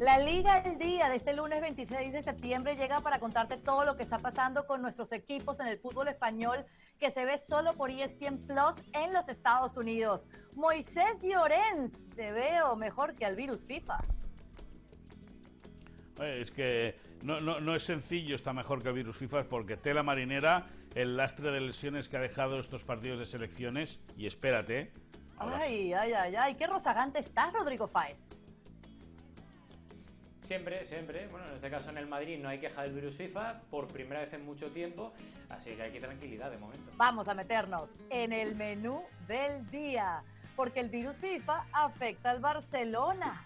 La Liga del Día de este lunes 26 de septiembre llega para contarte todo lo que está pasando con nuestros equipos en el fútbol español que se ve solo por ESPN Plus en los Estados Unidos. Moisés Llorens, te veo mejor que al virus FIFA. Es que no, no, es sencillo, está mejor que el virus FIFA, porque tela marinera, el lastre de lesiones que ha dejado estos partidos de selecciones, y espérate. Ay, ay, ay, ay, qué rozagante está Rodrigo Fáez. Siempre, siempre. Bueno, en este caso en el Madrid no hay queja del virus FIFA por primera vez en mucho tiempo, así que hay que tranquilidad de momento. Vamos a meternos en el menú del día, porque el virus FIFA afecta al Barcelona.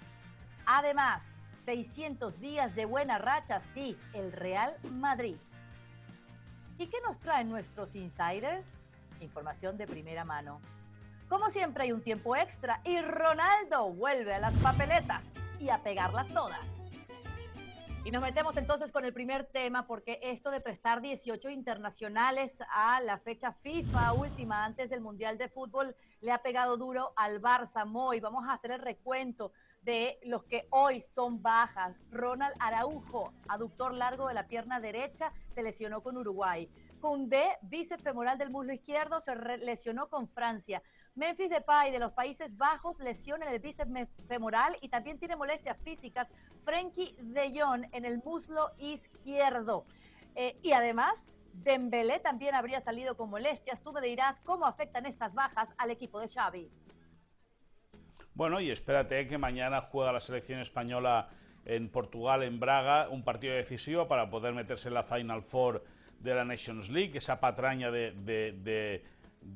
Además, 600 días de buena racha, sí, el Real Madrid. ¿Y qué nos traen nuestros insiders? Información de primera mano. Como siempre hay un tiempo extra y Ronaldo vuelve a las papeletas y a pegarlas todas. Y nos metemos entonces con el primer tema, porque esto de prestar 18 internacionales a la fecha FIFA última antes del Mundial de Fútbol le ha pegado duro al Barça Moy. Vamos a hacer el recuento de los que hoy son bajas. Ronald Araujo, aductor largo de la pierna derecha, se lesionó con Uruguay. Cundé, bíceps femoral del muslo izquierdo, se lesionó con Francia. Memphis Depay de los Países Bajos lesiona en el bíceps femoral y también tiene molestias físicas. Frenkie de Jong en el muslo izquierdo. Eh, y además, Dembélé también habría salido con molestias. Tú me dirás cómo afectan estas bajas al equipo de Xavi. Bueno, y espérate que mañana juega la selección española en Portugal, en Braga, un partido decisivo para poder meterse en la Final Four de la Nations League, esa patraña de, de,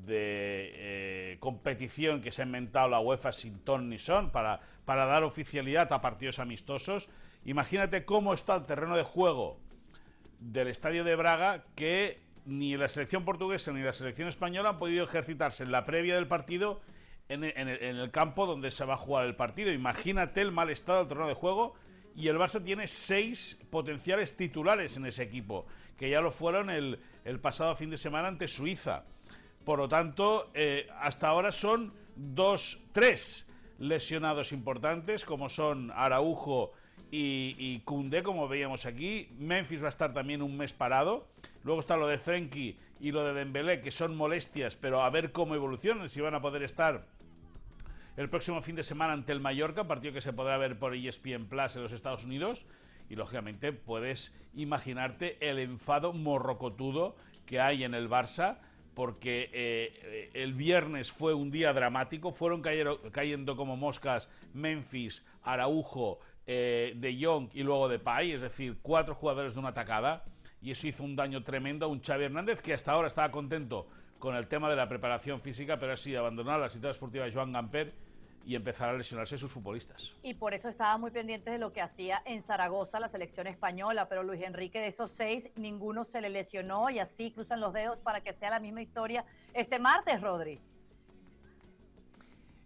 eh, competición que se ha inventado la UEFA sin ton ni son para, para dar oficialidad a partidos amistosos. Imagínate cómo está el terreno de juego del estadio de Braga que ni la selección portuguesa ni la selección española han podido ejercitarse en la previa del partido en el, en el campo donde se va a jugar el partido. Imagínate el mal estado del terreno de juego y el Barça tiene seis potenciales titulares en ese equipo, que ya lo fueron el, pasado fin de semana ante Suiza. Por lo tanto, eh, hasta ahora son dos, tres lesionados importantes, como son Araujo y, y como veíamos aquí. Memphis va a estar también un mes parado. Luego está lo de Frenkie y lo de Dembélé, que son molestias, pero a ver cómo evolucionan, si van a poder estar el próximo fin de semana ante el Mallorca, partido que se podrá ver por ESPN Plus en los Estados Unidos. Y lógicamente puedes imaginarte el enfado morrocotudo que hay en el Barça, porque eh, el viernes fue un día dramático, fueron cayendo como moscas Memphis, Araujo, eh, De Jong y luego De Pay, es decir, cuatro jugadores de una atacada, y eso hizo un daño tremendo a un Xavi Hernández que hasta ahora estaba contento con el tema de la preparación física, pero ha sido abandonar la situación esportiva de Joan Gamper y empezar a lesionarse sus futbolistas. Y por eso estaba muy pendiente de lo que hacía en Zaragoza la selección española, pero Luis Enrique de esos seis, ninguno se le lesionó y así cruzan los dedos para que sea la misma historia este martes, Rodri.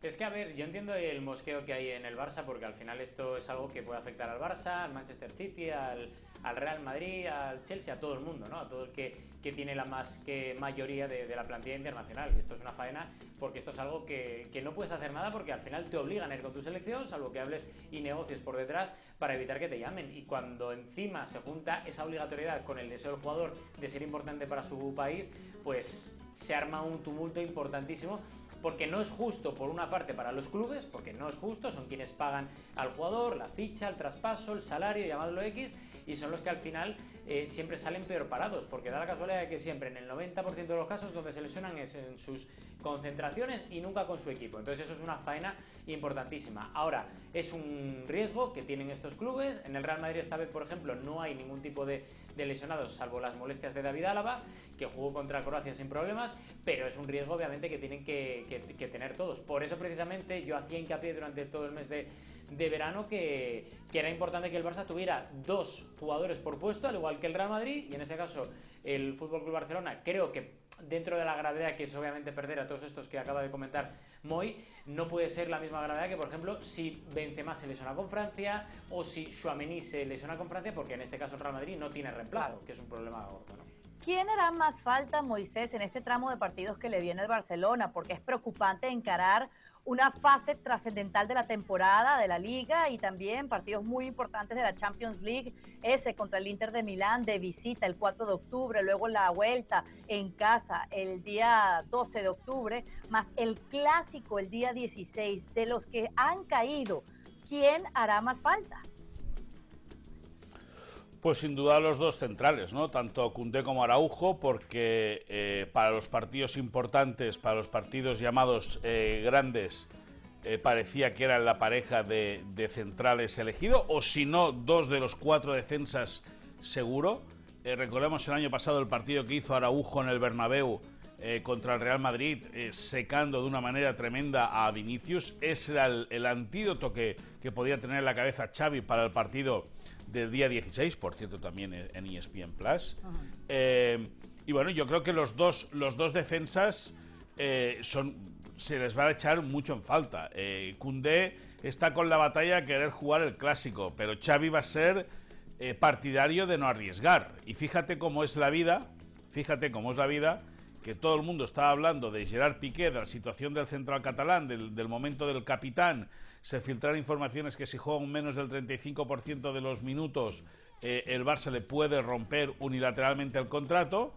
Es que, a ver, yo entiendo el mosqueo que hay en el Barça, porque al final esto es algo que puede afectar al Barça, al Manchester City, al, Real Madrid, al Chelsea, a todo el mundo, ¿no? A todo el que, que tiene la más que mayoría de, la plantilla internacional. Y esto es una faena porque esto es algo que, que, no puedes hacer nada porque al final te obligan a ir con tu selección, salvo que hables y negocies por detrás para evitar que te llamen. Y cuando encima se junta esa obligatoriedad con el deseo del jugador de ser importante para su país, pues se arma un tumulto importantísimo porque no es justo por una parte para los clubes, porque no es justo, son quienes pagan al jugador, la ficha, el traspaso, el salario, llamadlo X, y son los que al final eh, siempre salen peor parados, porque da la casualidad de que siempre en el 90% de los casos donde se lesionan es en sus concentraciones y nunca con su equipo. Entonces eso es una faena importantísima. Ahora, es un riesgo que tienen estos clubes. En el Real Madrid esta vez, por ejemplo, no hay ningún tipo de, lesionados, salvo las molestias de David Álava, que jugó contra Croacia sin problemas, pero es un riesgo obviamente que tienen que, que tener todos. Por eso precisamente yo hacía hincapié durante todo el mes de de verano que, era importante que el Barça tuviera dos jugadores por puesto, al igual que el Real Madrid, y en este caso el Fútbol Club Barcelona, creo que dentro de la gravedad que es obviamente perder a todos estos que acaba de comentar Moy, no puede ser la misma gravedad que, por ejemplo, si Benzema se lesiona con Francia o si Chouameni se lesiona con Francia, porque en este caso el Real Madrid no tiene reemplazo, que es un problema gordo. ¿Quién hará más falta, Moisés, en este tramo de partidos que le viene al Barcelona? Porque es preocupante encarar una fase trascendental de la temporada de la liga y también partidos muy importantes de la Champions League, ese contra el Inter de Milán de visita el 4 de octubre, luego la vuelta en casa el día 12 de octubre, más el clásico el día 16, de los que han caído, ¿quién hará más falta? Pues sin duda los dos centrales, ¿no? Tanto Cundé como Araujo, porque eh, para los partidos importantes, para los partidos llamados eh, grandes, eh, parecía que eran la pareja de, centrales elegido, o si no, dos de los cuatro defensas seguro. recordemos el año pasado el partido que hizo Araujo en el Bernabéu contra el Real Madrid, secando de una manera tremenda a Vinicius. Ese era el, antídoto que, que podía tener en la cabeza Xavi para el partido del día 16, por cierto, también en ESPN Plus. Eh, y bueno, yo creo que los dos, los dos defensas eh, son, se les va a echar mucho en falta. Eh, está con la batalla a querer jugar el clásico, pero Xavi va a ser eh, partidario de no arriesgar. Y fíjate cómo es la vida, fíjate cómo es la vida, que todo el mundo está hablando de Gerard Piqué, de la situación del central catalán, del, del momento del capitán, se filtran informaciones que si juega menos del 35% de los minutos, eh, el Barça le puede romper unilateralmente el contrato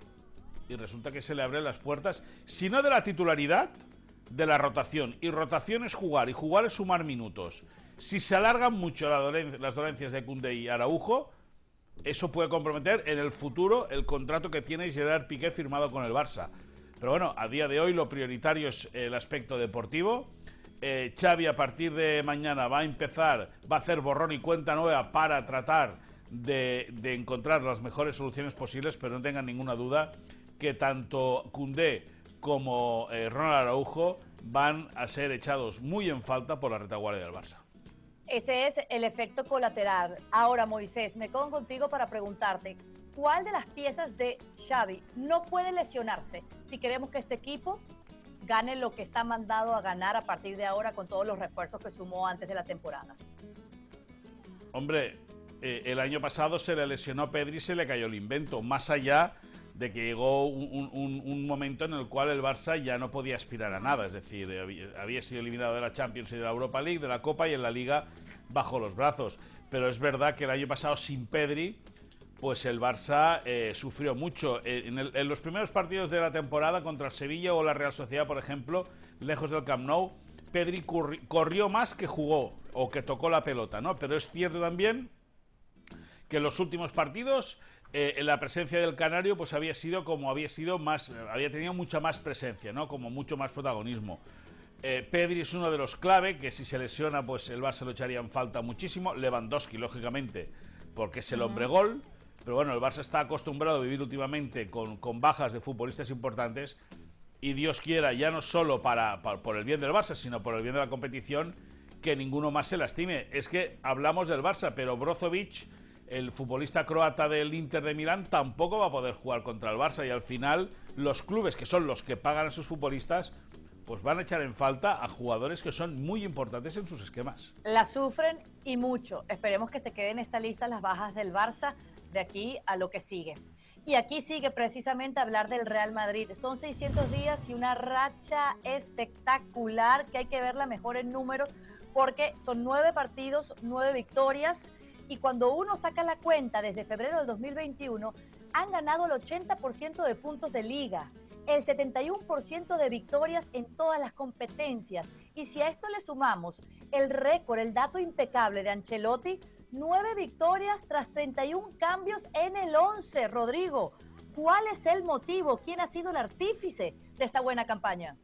y resulta que se le abren las puertas, si no de la titularidad, de la rotación. Y rotación es jugar, y jugar es sumar minutos. Si se alargan mucho las dolencias de Cunde y Araujo, eso puede comprometer en el futuro el contrato que tiene Gerard Piqué firmado con el Barça. Pero bueno, a día de hoy lo prioritario es el aspecto deportivo eh, Xavi a partir de mañana va a empezar, va a hacer borrón y cuenta nueva para tratar de, encontrar las mejores soluciones posibles, pero no tengan ninguna duda que tanto Cundé como eh, Ronald Araujo van a ser echados muy en falta por la retaguardia del Barça. Ese es el efecto colateral. Ahora, Moisés, me pongo contigo para preguntarte, ¿cuál de las piezas de Xavi no puede lesionarse si queremos que este equipo gane lo que está mandado a ganar a partir de ahora con todos los refuerzos que sumó antes de la temporada? Hombre, eh, el año pasado se le lesionó a Pedri y se le cayó el invento, más allá de que llegó un, momento en el cual el Barça ya no podía aspirar a nada, es decir, había, sido eliminado de la Champions y de la Europa League, de la Copa y en la Liga bajo los brazos. Pero es verdad que el año pasado sin Pedri pues el Barça eh, sufrió mucho. Eh, en, los primeros partidos de la temporada contra Sevilla o la Real Sociedad, por ejemplo, lejos del Camp Nou, Pedri corrió más que jugó o que tocó la pelota, ¿no? Pero es cierto también que en los últimos partidos eh, la presencia del Canario pues había sido como había sido más, había tenido mucha más presencia, ¿no? Como mucho más protagonismo. Pedri es uno de los clave, que si se lesiona pues el Barça lo echaría en falta muchísimo. Lewandowski, lógicamente, porque es el hombre gol. Pero bueno, el Barça está acostumbrado a vivir últimamente con, bajas de futbolistas importantes y Dios quiera, ya no solo para, por el bien del Barça, sino por el bien de la competición, que ninguno más se lastime. Es que hablamos del Barça, pero Brozovic, el futbolista croata del Inter de Milán, tampoco va a poder jugar contra el Barça y al final los clubes, que son los que pagan a sus futbolistas, pues van a echar en falta a jugadores que son muy importantes en sus esquemas. La sufren y mucho. Esperemos que se queden en esta lista las bajas del Barça de aquí a lo que sigue. Y aquí sigue precisamente hablar del Real Madrid. Son 600 días y una racha espectacular que hay que verla mejor en números porque son nueve partidos, nueve victorias y cuando uno saca la cuenta desde febrero del 2021 han ganado el 80% de puntos de liga, el 71% de victorias en todas las competencias. Y si a esto le sumamos el récord, el dato impecable de Ancelotti, Nueve victorias tras 31 cambios en el 11. Rodrigo, ¿cuál es el motivo? ¿Quién ha sido el artífice de esta buena campaña?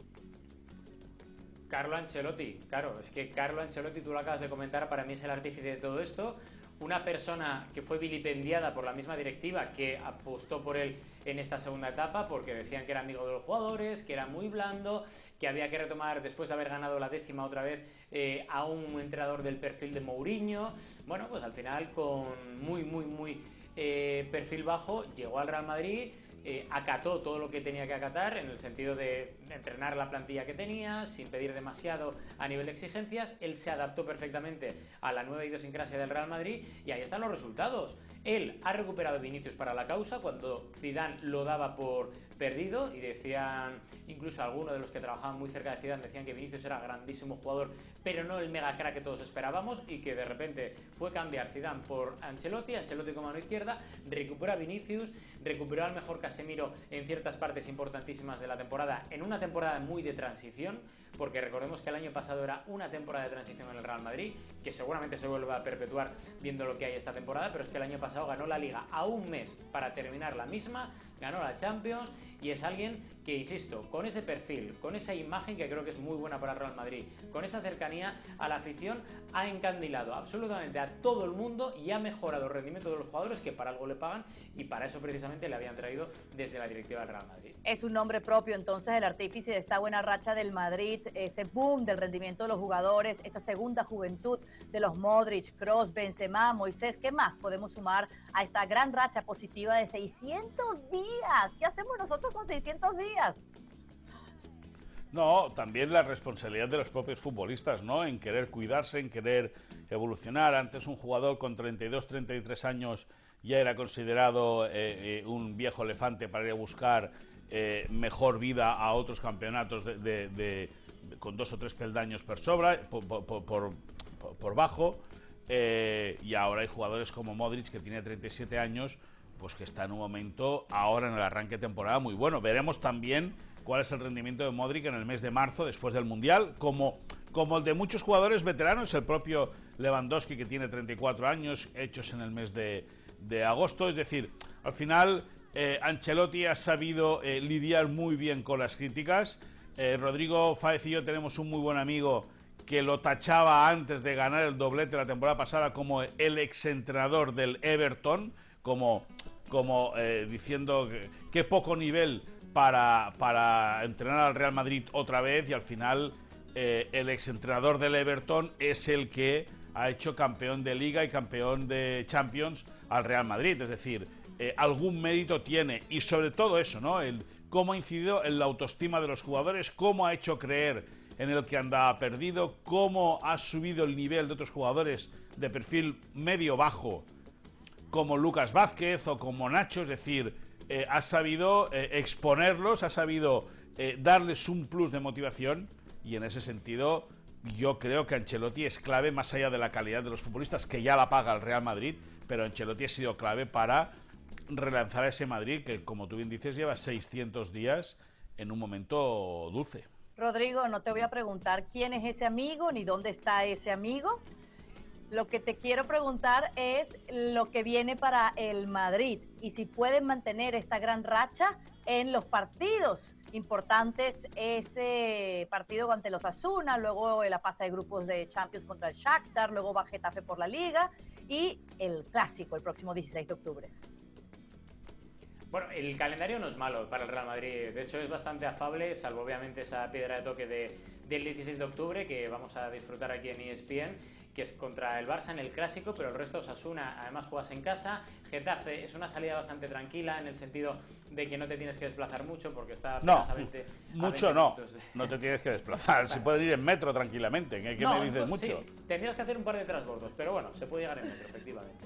Carlo Ancelotti, claro, es que Carlo Ancelotti, tú lo acabas de comentar, para mí es el artífice de todo esto una persona que fue vilipendiada por la misma directiva que apostó por él en esta segunda etapa porque decían que era amigo de los jugadores, que era muy blando, que había que retomar después de haber ganado la décima otra vez eh, a un entrenador del perfil de Mourinho. Bueno, pues al final con muy, muy, muy eh, perfil bajo llegó al Real Madrid eh, acató todo lo que tenía que acatar en el sentido de entrenar la plantilla que tenía, sin pedir demasiado a nivel de exigencias. Él se adaptó perfectamente a la nueva idiosincrasia del Real Madrid y ahí están los resultados. Él ha recuperado Vinicius para la causa cuando Zidane lo daba por perdido y decían, incluso algunos de los que trabajaban muy cerca de Zidane decían que Vinicius era grandísimo jugador, pero no el mega crack que todos esperábamos y que de repente fue cambiar Zidane por Ancelotti, Ancelotti como mano izquierda, recupera Vinicius, recuperó al mejor Casemiro en ciertas partes importantísimas de la temporada, en una temporada muy de transición, porque recordemos que el año pasado era una temporada de transición en el Real Madrid, que seguramente se vuelve a perpetuar viendo lo que hay esta temporada, pero es que el año pasado ganó la liga a un mes para terminar la misma, ganó la Champions y es alguien que, insisto, con ese perfil, con esa imagen que creo que es muy buena para Real Madrid, con esa cercanía a la afición, ha encandilado absolutamente a todo el mundo y ha mejorado el rendimiento de los jugadores que para algo le pagan y para eso precisamente le habían traído desde la directiva del Real Madrid. Es un nombre propio entonces el artífice de esta buena racha del Madrid, ese boom del rendimiento de los jugadores, esa segunda juventud de los Modric, Cross, Benzema, Moisés, ¿qué más podemos sumar a esta gran racha positiva de 600 días? ¿Qué hacemos nosotros con 600 días? No, también la responsabilidad de los propios futbolistas, ¿no? En querer cuidarse, en querer evolucionar. Antes un jugador con 32, 33 años ya era considerado eh, eh, un viejo elefante para ir a buscar eh, mejor vida a otros campeonatos de, con dos o tres peldaños por sobra, por, bajo. y ahora hay jugadores como Modric, que tiene 37 años, pues que está en un momento ahora en el arranque de temporada muy bueno. Veremos también cuál es el rendimiento de Modric en el mes de marzo después del Mundial, como, como el de muchos jugadores veteranos, el propio Lewandowski que tiene 34 años, hechos en el mes de, agosto. Es decir, al final eh, Ancelotti ha sabido eh, lidiar muy bien con las críticas. Eh, Rodrigo Fáez y yo tenemos un muy buen amigo que lo tachaba antes de ganar el doblete la temporada pasada como el exentrenador del Everton, como, como diciendo que, qué poco nivel para, para entrenar al Real Madrid otra vez y al final eh, el exentrenador del Everton es el que ha hecho campeón de liga y campeón de Champions al Real Madrid. Es decir, eh, algún mérito tiene y sobre todo eso, ¿no? El, cómo ha incidido en la autoestima de los jugadores, cómo ha hecho creer en el que andaba perdido, cómo ha subido el nivel de otros jugadores de perfil medio-bajo, como Lucas Vázquez o como Nacho, es decir, eh, ha sabido eh, exponerlos, ha sabido eh, darles un plus de motivación y en ese sentido yo creo que Ancelotti es clave más allá de la calidad de los futbolistas que ya la paga el Real Madrid, pero Ancelotti ha sido clave para relanzar a ese Madrid que como tú bien dices lleva 600 días en un momento dulce. Rodrigo, no te voy a preguntar quién es ese amigo ni dónde está ese amigo. Lo que te quiero preguntar es lo que viene para el Madrid y si pueden mantener esta gran racha en los partidos importantes, ese partido ante los Asuna, luego la fase de grupos de Champions contra el Shakhtar, luego va Getafe por la Liga y el clásico el próximo 16 de octubre. Bueno, el calendario no es malo para el Real Madrid, de hecho es bastante afable, salvo obviamente esa piedra de toque de, del 16 de octubre que vamos a disfrutar aquí en ESPN que es contra el Barça en el clásico, pero el resto Osasuna además juegas en casa. Getafe es una salida bastante tranquila en el sentido de que no te tienes que desplazar mucho porque está no, mucho no, no te tienes que desplazar, se puede ir en metro tranquilamente, ¿qué, me dices mucho? tendrías que hacer un par de transbordos, pero bueno, se puede llegar en metro efectivamente.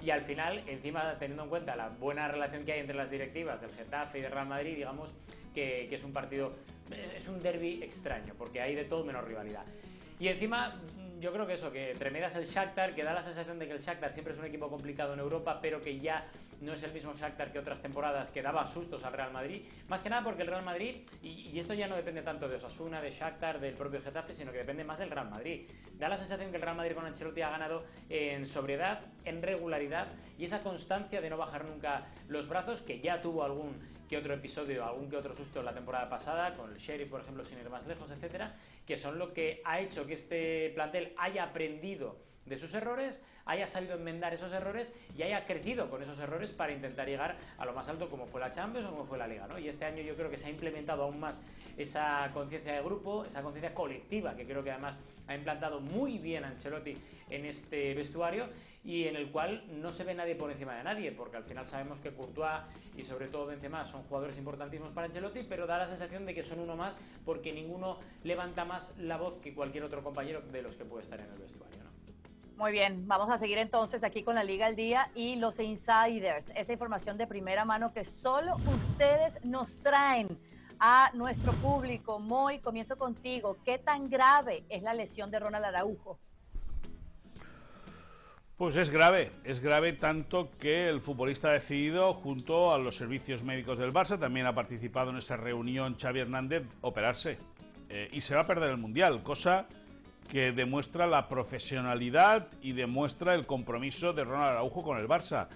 Y al final, encima teniendo en cuenta la buena relación que hay entre las directivas del Getafe y del Real Madrid, digamos que, que es un partido, es un derby extraño, porque hay de todo menos rivalidad. Y encima yo creo que eso, que entre medias el Shakhtar, que da la sensación de que el Shakhtar siempre es un equipo complicado en Europa, pero que ya no es el mismo Shakhtar que otras temporadas que daba sustos al Real Madrid. Más que nada porque el Real Madrid, y, esto ya no depende tanto de Osasuna, de Shakhtar, del propio Getafe, sino que depende más del Real Madrid. Da la sensación que el Real Madrid con Ancelotti ha ganado en sobriedad, en regularidad y esa constancia de no bajar nunca los brazos, que ya tuvo algún que otro episodio, algún que otro susto la temporada pasada, con el Sheriff, por ejemplo, sin ir más lejos, etcétera, que son lo que ha hecho que este plantel haya aprendido de sus errores, haya sabido enmendar esos errores y haya crecido con esos errores para intentar llegar a lo más alto como fue la Champions o como fue la Liga. ¿no? Y este año yo creo que se ha implementado aún más esa conciencia de grupo, esa conciencia colectiva, que creo que además ha implantado muy bien Ancelotti en este vestuario y en el cual no se ve nadie por encima de nadie, porque al final sabemos que Courtois y sobre todo Benzema son jugadores importantísimos para Ancelotti, pero da la sensación de que son uno más porque ninguno levanta más la voz que cualquier otro compañero de los que puede estar en el vestuario. Muy bien, vamos a seguir entonces aquí con la Liga al Día y los insiders, esa información de primera mano que solo ustedes nos traen a nuestro público. Moy, comienzo contigo. ¿Qué tan grave es la lesión de Ronald Araujo? Pues es grave, es grave tanto que el futbolista ha decidido, junto a los servicios médicos del Barça, también ha participado en esa reunión Xavi Hernández, operarse. Eh, y se va a perder el Mundial, cosa que demuestra la profesionalidad y demuestra el compromiso de Ronald Araujo con el Barça.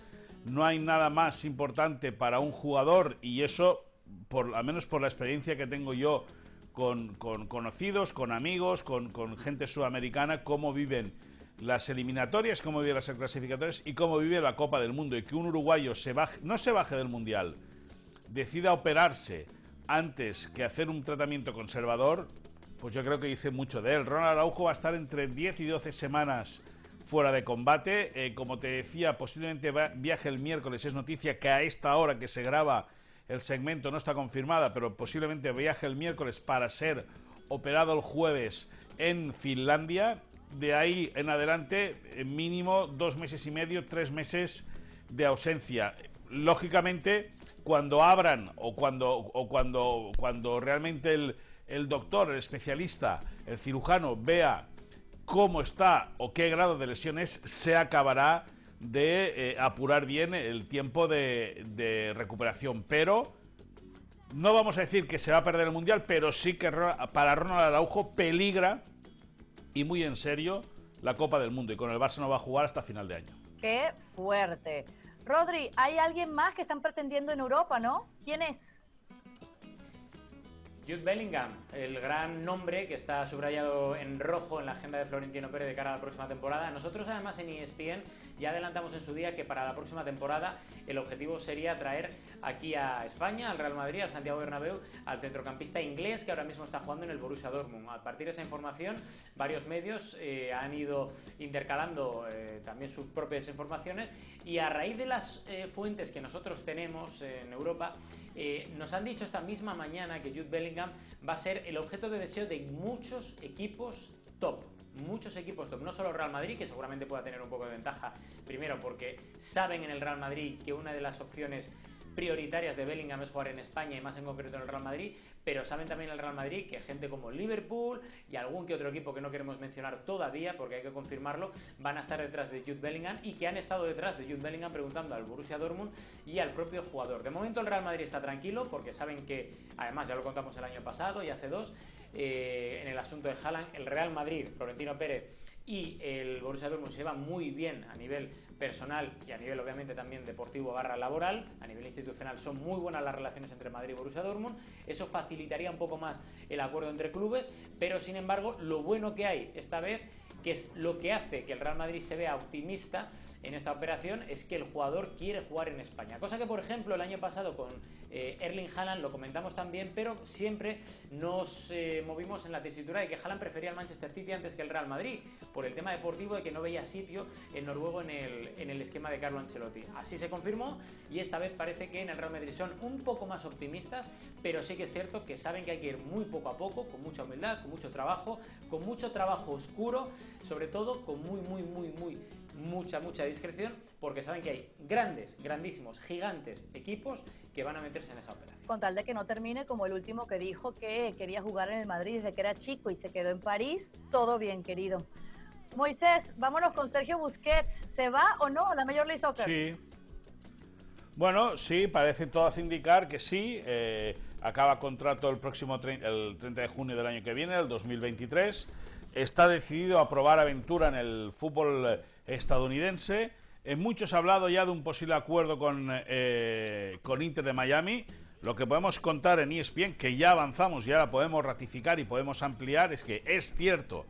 No hay nada más importante para un jugador, y eso, por, al menos por la experiencia que tengo yo con, conocidos, con amigos, con, gente sudamericana, cómo viven las eliminatorias, cómo vive las clasificatorias y cómo vive la Copa del Mundo. Y que un uruguayo no se baje del Mundial, decida operarse antes que hacer un tratamiento conservador, pues yo creo que dice mucho de él. Ronald Araujo va a estar entre 10 y 12 semanas fuera de combate. Eh, como te decía, posiblemente viaje el miércoles. Es noticia que a esta hora que se graba el segmento no está confirmada, pero posiblemente viaje el miércoles para ser operado el jueves en Finlandia de ahí en adelante, mínimo dos meses y medio, tres meses de ausencia. Lógicamente, cuando abran o cuando, o cuando, cuando realmente el, el doctor, el especialista, el cirujano vea cómo está o qué grado de lesiones, se acabará de eh, apurar bien el tiempo de, de, recuperación. Pero no vamos a decir que se va a perder el Mundial, pero sí que para Ronald Araujo peligra y muy en serio la Copa del Mundo y con el Barça no va a jugar hasta final de año. Qué fuerte. Rodri, hay alguien más que están pretendiendo en Europa, ¿no? ¿Quién es? Jude Bellingham, el gran nombre que está subrayado en rojo en la agenda de Florentino Pérez de cara a la próxima temporada. Nosotros además en ESPN ya adelantamos en su día que para la próxima temporada el objetivo sería traer aquí a España, al Real Madrid, al Santiago Bernabéu, al centrocampista inglés que ahora mismo está jugando en el Borussia Dortmund. A partir de esa información, varios medios eh, han ido intercalando eh, también sus propias informaciones y a raíz de las eh, fuentes que nosotros tenemos en Europa, nos han dicho esta misma mañana que Jude Bellingham va a ser el objeto de deseo de muchos equipos top muchos equipos top, no solo Real Madrid, que seguramente pueda tener un poco de ventaja, primero porque saben en el Real Madrid que una de las opciones prioritarias de Bellingham es jugar en España y más en concreto en el Real Madrid, pero saben también el Real Madrid que gente como Liverpool y algún que otro equipo que no queremos mencionar todavía porque hay que confirmarlo, van a estar detrás de Jude Bellingham y que han estado detrás de Jude Bellingham preguntando al Borussia Dortmund y al propio jugador. De momento el Real Madrid está tranquilo porque saben que, además ya lo contamos el año pasado y hace dos, eh, en el asunto de Haaland, el Real Madrid, Florentino Pérez y el Borussia Dortmund se llevan muy bien a nivel personal y a nivel obviamente también deportivo barra laboral, a nivel institucional son muy buenas las relaciones entre Madrid y Borussia Dortmund, eso facilitaría un poco más el acuerdo entre clubes, pero sin embargo lo bueno que hay esta vez, que es lo que hace que el Real Madrid se vea optimista, en esta operación es que el jugador quiere jugar en España. Cosa que, por ejemplo, el año pasado con eh, Erling Haaland lo comentamos también, pero siempre nos eh, movimos en la tesitura de que Haaland prefería el Manchester City antes que el Real Madrid, por el tema deportivo de que no veía sitio en Noruego en el, en el esquema de Carlo Ancelotti. Así se confirmó y esta vez parece que en el Real Madrid son un poco más optimistas, pero sí que es cierto que saben que hay que ir muy poco a poco, con mucha humildad, con mucho trabajo, con mucho trabajo oscuro, sobre todo con muy, muy, muy, muy mucha, mucha discreción, porque saben que hay grandes, grandísimos, gigantes equipos que van a meterse en esa operación. Con tal de que no termine como el último que dijo que quería jugar en el Madrid desde que era chico y se quedó en París, todo bien, querido. Moisés, vámonos con Sergio Busquets. ¿Se va o no a la Major League Soccer? Sí. Bueno, sí, parece todo hace indicar que sí. Eh, acaba contrato el próximo el 30 de junio del año que viene, el 2023 está decidido a probar aventura en el fútbol estadounidense. En muchos ha hablado ya de un posible acuerdo con, eh, con Inter de Miami. Lo que podemos contar en ESPN, que ya avanzamos y ahora podemos ratificar y podemos ampliar, es que es cierto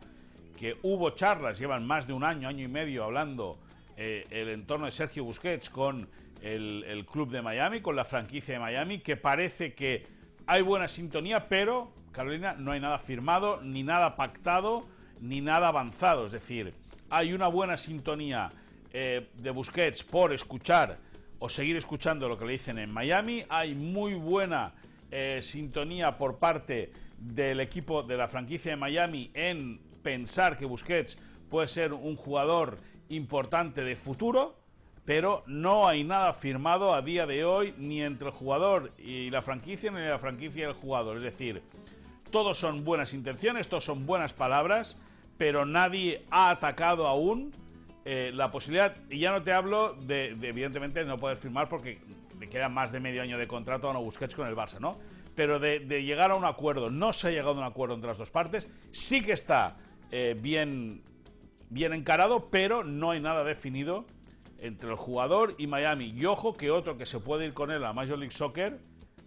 que hubo charlas, llevan más de un año, año y medio hablando eh, el entorno de Sergio Busquets con el club de Miami, con la franquicia de Miami, que parece que hay buena sintonía, pero, Carolina, no hay nada firmado, ni nada pactado, ni nada avanzado. Es decir, hay una buena sintonía eh, de Busquets por escuchar o seguir escuchando lo que le dicen en Miami. Hay muy buena eh, sintonía por parte del equipo de la franquicia de Miami en pensar que Busquets puede ser un jugador importante de futuro, pero no hay nada firmado a día de hoy ni entre el jugador y la franquicia ni la franquicia y el jugador. Es decir, todos son buenas intenciones, todos son buenas palabras, pero nadie ha atacado aún eh, la posibilidad, y ya no te hablo de, evidentemente de no poder firmar porque le queda más de medio año de contrato a no Busquets con el Barça, ¿no? Pero de, llegar a un acuerdo, no se ha llegado a un acuerdo entre las dos partes, sí que está eh, bien, bien encarado, pero no hay nada definido entre el jugador y Miami. Y ojo que otro que se puede ir con él a Major League Soccer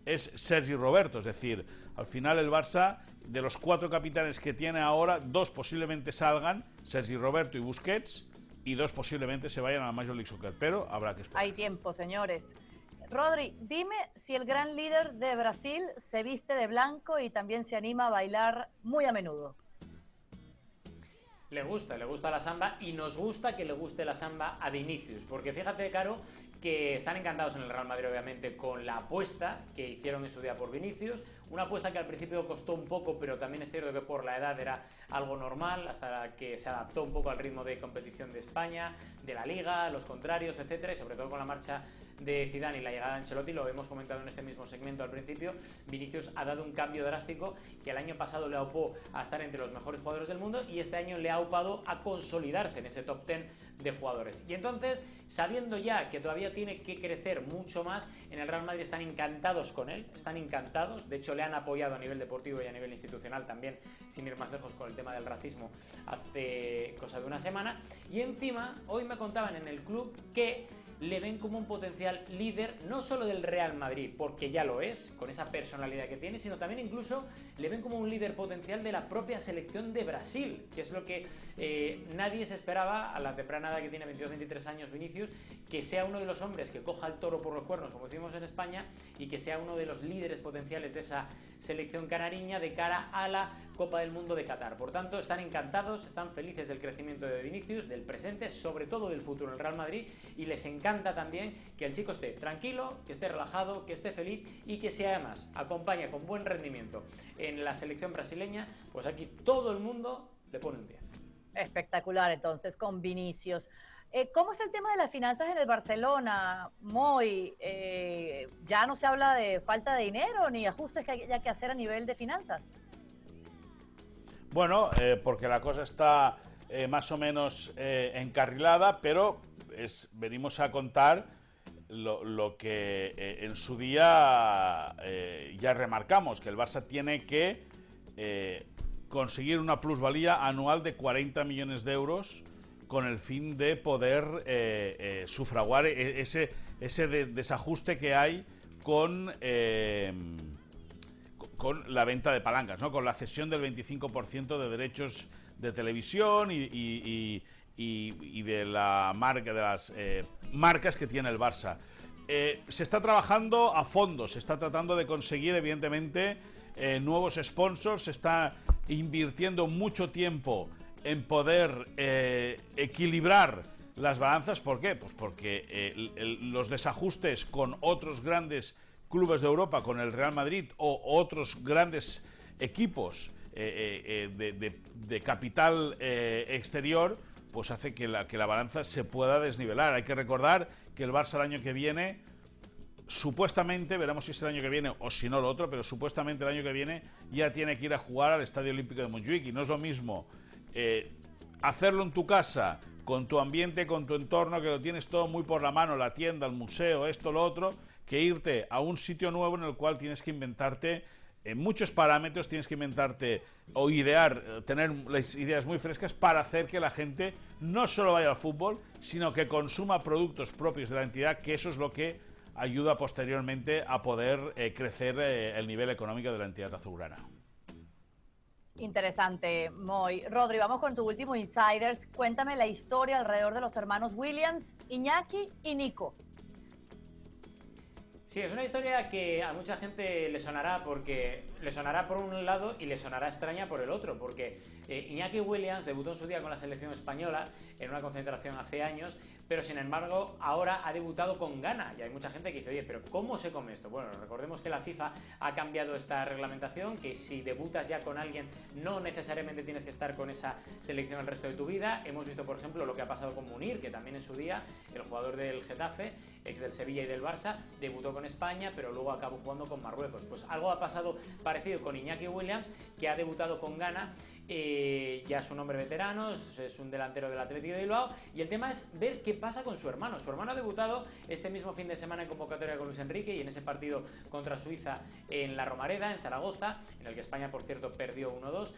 es Sergi Roberto, es decir, al final el Barça, de los cuatro capitanes que tiene ahora, dos posiblemente salgan, Sergi Roberto y Busquets, y dos posiblemente se vayan a la Major League Soccer, pero habrá que esperar. Hay tiempo, señores. Rodri, dime si el gran líder de Brasil se viste de blanco y también se anima a bailar muy a menudo. Le gusta, le gusta la samba y nos gusta que le guste la samba a Vinicius, porque fíjate, Caro, que están encantados en el Real Madrid, obviamente, con la apuesta que hicieron en su día por Vinicius, una apuesta que al principio costó un poco, pero también es cierto que por la edad era algo normal, hasta que se adaptó un poco al ritmo de competición de España, de la Liga, los contrarios, etcétera, y sobre todo con la marcha de Zidane y la llegada de Ancelotti, lo hemos comentado en este mismo segmento al principio, Vinicius ha dado un cambio drástico que el año pasado le aupó a estar entre los mejores jugadores del mundo y este año le ha aupado a consolidarse en ese top 10 de jugadores. Y entonces, sabiendo ya que todavía tiene que crecer mucho más, en el Real Madrid están encantados con él, están encantados, de hecho le han apoyado a nivel deportivo y a nivel institucional también, sin ir más lejos con el tema del racismo hace cosa de una semana, y encima hoy me contaban en el club que le ven como un potencial líder no solo del Real Madrid, porque ya lo es, con esa personalidad que tiene, sino también incluso le ven como un líder potencial de la propia selección de Brasil, que es lo que eh, nadie se esperaba a la temprana edad que tiene 22-23 años Vinicius, que sea uno de los hombres que coja el toro por los cuernos, como decimos en España, y que sea uno de los líderes potenciales de esa selección canariña de cara a la Copa del Mundo de Qatar. Por tanto, están encantados, están felices del crecimiento de Vinicius, del presente, sobre todo del futuro en el Real Madrid, y les encanta también que el chico esté tranquilo, que esté relajado, que esté feliz y que si además acompaña con buen rendimiento en la selección brasileña, pues aquí todo el mundo le pone un 10. Espectacular, entonces, con Vinicius. Eh, ¿Cómo es el tema de las finanzas en el Barcelona, Moy? Eh, ¿Ya no se habla de falta de dinero ni ajustes que haya que hacer a nivel de finanzas? Bueno, eh, porque la cosa está más o menos encarrilada, pero es, venimos a contar lo, que en su día ya remarcamos, que el Barça tiene que conseguir una plusvalía anual de 40 millones de euros con el fin de poder eh, eh, sufraguar e, ese, ese desajuste que hay con, eh, con la venta de palancas, ¿no? con la cesión del 25% de derechos de televisión y, y, de la marca de las marcas que tiene el Barça. se está trabajando a fondo, se está tratando de conseguir, evidentemente, nuevos sponsors, se está invirtiendo mucho tiempo en poder eh, equilibrar las balanzas. ¿Por qué? Pues porque eh, los desajustes con otros grandes clubes de Europa, con el Real Madrid o otros grandes equipos eh, de, capital exterior, pues hace que la, que la balanza se pueda desnivelar. Hay que recordar que el Barça el año que viene supuestamente, veremos si es el año que viene o si no lo otro, pero supuestamente el año que viene ya tiene que ir a jugar al Estadio Olímpico de Montjuic y no es lo mismo eh, hacerlo en tu casa, con tu ambiente, con tu entorno, que lo tienes todo muy por la mano, la tienda, el museo, esto, lo otro, que irte a un sitio nuevo en el cual tienes que inventarte en muchos parámetros tienes que inventarte o idear, eh, tener las ideas muy frescas para hacer que la gente no solo vaya al fútbol, sino que consuma productos propios de la entidad, que eso es lo que ayuda posteriormente a poder eh, crecer el nivel económico de la entidad azulgrana. Interesante, Moy. Rodri, vamos con tu último Insiders. Cuéntame la historia alrededor de los hermanos Williams, Iñaki y Nico. Sí, es una historia que a mucha gente le sonará porque le sonará por un lado y le sonará extraña por el otro, porque eh, Iñaki Williams debutó en su día con la selección española en una concentración hace años, pero sin embargo ahora ha debutado con Ghana y hay mucha gente que dice, oye, pero ¿cómo se come esto? Bueno, recordemos que la FIFA ha cambiado esta reglamentación, que si debutas ya con alguien no necesariamente tienes que estar con esa selección el resto de tu vida. Hemos visto, por ejemplo, lo que ha pasado con Munir, que también en su día, el jugador del Getafe, ex del Sevilla y del Barça, debutó con España, pero luego acabó jugando con Marruecos. Pues algo ha pasado parecido con Iñaki Williams, que ha debutado con Ghana eh, ya es un hombre veterano, es un delantero del Atlético de Bilbao y el tema es ver qué pasa con su hermano. Su hermano ha debutado este mismo fin de semana en convocatoria con Luis Enrique y en ese partido contra Suiza en la Romareda, en Zaragoza, en el que España, por cierto, perdió 1-2.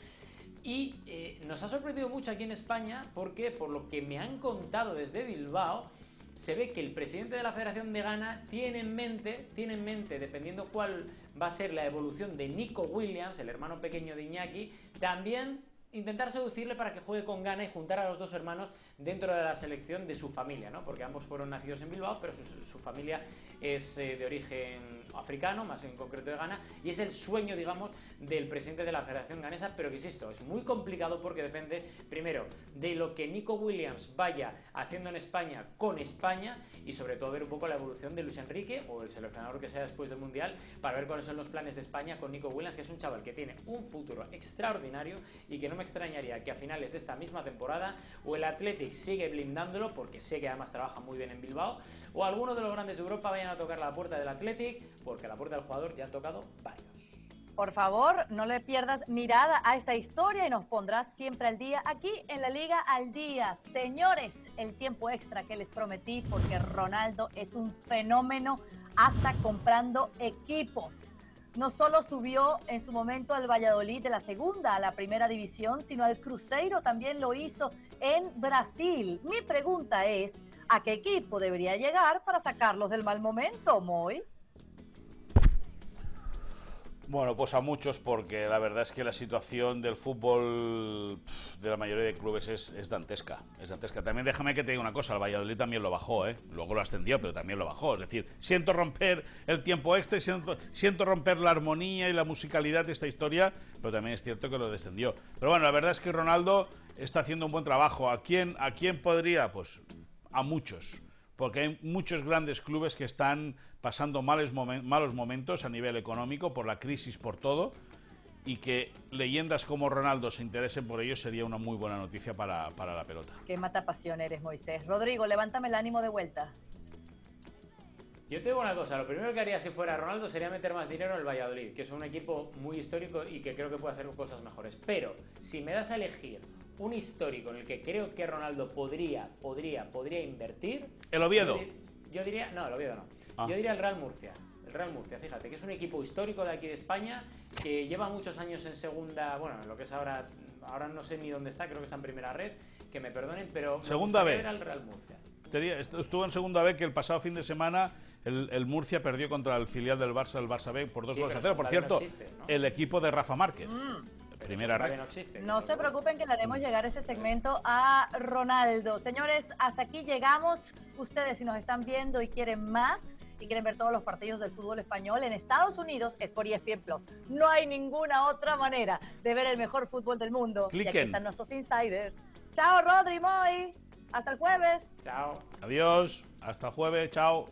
Y eh, nos ha sorprendido mucho aquí en España porque, por lo que me han contado desde Bilbao, se ve que el presidente de la Federación de Ghana tiene en mente, tiene en mente, dependiendo cuál va a ser la evolución de Nico Williams, el hermano pequeño de Iñaki, también intentar seducirle para que juegue con Ghana y juntar a los dos hermanos dentro de la selección de su familia, ¿no? Porque ambos fueron nacidos en Bilbao, pero su, familia es eh, de origen africano, más en concreto de Ghana, y es el sueño, digamos, del presidente de la Federación Ganesa, pero que insisto, es muy complicado porque depende, primero, de lo que Nico Williams vaya haciendo en España con España y sobre todo ver un poco la evolución de Luis Enrique o el seleccionador que sea después del Mundial para ver cuáles son los planes de España con Nico Williams, que es un chaval que tiene un futuro extraordinario y que no me extrañaría que a finales de esta misma temporada o el Sigue blindándolo porque sé que además trabaja muy bien en Bilbao o alguno de los grandes de Europa vayan a tocar la puerta del Athletic porque la puerta del jugador ya han tocado varios. Por favor, no le pierdas mirada a esta historia y nos pondrás siempre al día aquí en la Liga al Día. Señores, el tiempo extra que les prometí porque Ronaldo es un fenómeno hasta comprando equipos no solo subió en su momento al Valladolid de la segunda a la primera división, sino al Cruzeiro también lo hizo en Brasil. Mi pregunta es, ¿a qué equipo debería llegar para sacarlos del mal momento, Moy? Bueno, pues a muchos, porque la verdad es que la situación del fútbol de la mayoría de clubes es, dantesca. Es dantesca. También déjame que te diga una cosa, el Valladolid también lo bajó, ¿eh? Luego lo ascendió, pero también lo bajó. Es decir, siento romper el tiempo extra, siento, siento romper la armonía y la musicalidad de esta historia, pero también es cierto que lo descendió. Pero bueno, la verdad es que Ronaldo está haciendo un buen trabajo. ¿A quién, a quién podría? Pues a muchos porque hay muchos grandes clubes que están pasando malos, momentos a nivel económico por la crisis, por todo, y que leyendas como Ronaldo se interesen por ello sería una muy buena noticia para, para la pelota. Qué mata pasión eres, Moisés. Rodrigo, levántame el ánimo de vuelta. Yo te digo una cosa, lo primero que haría si fuera Ronaldo sería meter más dinero en el Valladolid, que es un equipo muy histórico y que creo que puede hacer cosas mejores. Pero si me das a elegir un histórico en el que creo que Ronaldo podría, podría, podría invertir. ¿El Oviedo? Yo diría, no, el Oviedo no. Ah. Yo diría el Real Murcia. El Real Murcia, fíjate, que es un equipo histórico de aquí de España que lleva muchos años en segunda, bueno, en lo que es ahora, ahora no sé ni dónde está, creo que está en primera red, que me perdonen, pero segunda vez. el Real Murcia. Estuvo en segunda vez que el pasado fin de semana el, Murcia perdió contra el filial del Barça, el Barça B, por dos goles a cero. Por cierto, el equipo de Rafa Márquez. Mm. Primera red. No, se preocupen que le haremos llegar ese segmento a Ronaldo. Señores, hasta aquí llegamos. Ustedes si nos están viendo y quieren más y quieren ver todos los partidos del fútbol español en Estados Unidos es por ESPN Plus. No hay ninguna otra manera de ver el mejor fútbol del mundo. Cliquen. Y aquí están nuestros insiders. Chao Rodri Moy. Hasta el jueves. Chao. Adiós. Hasta el jueves. Chao.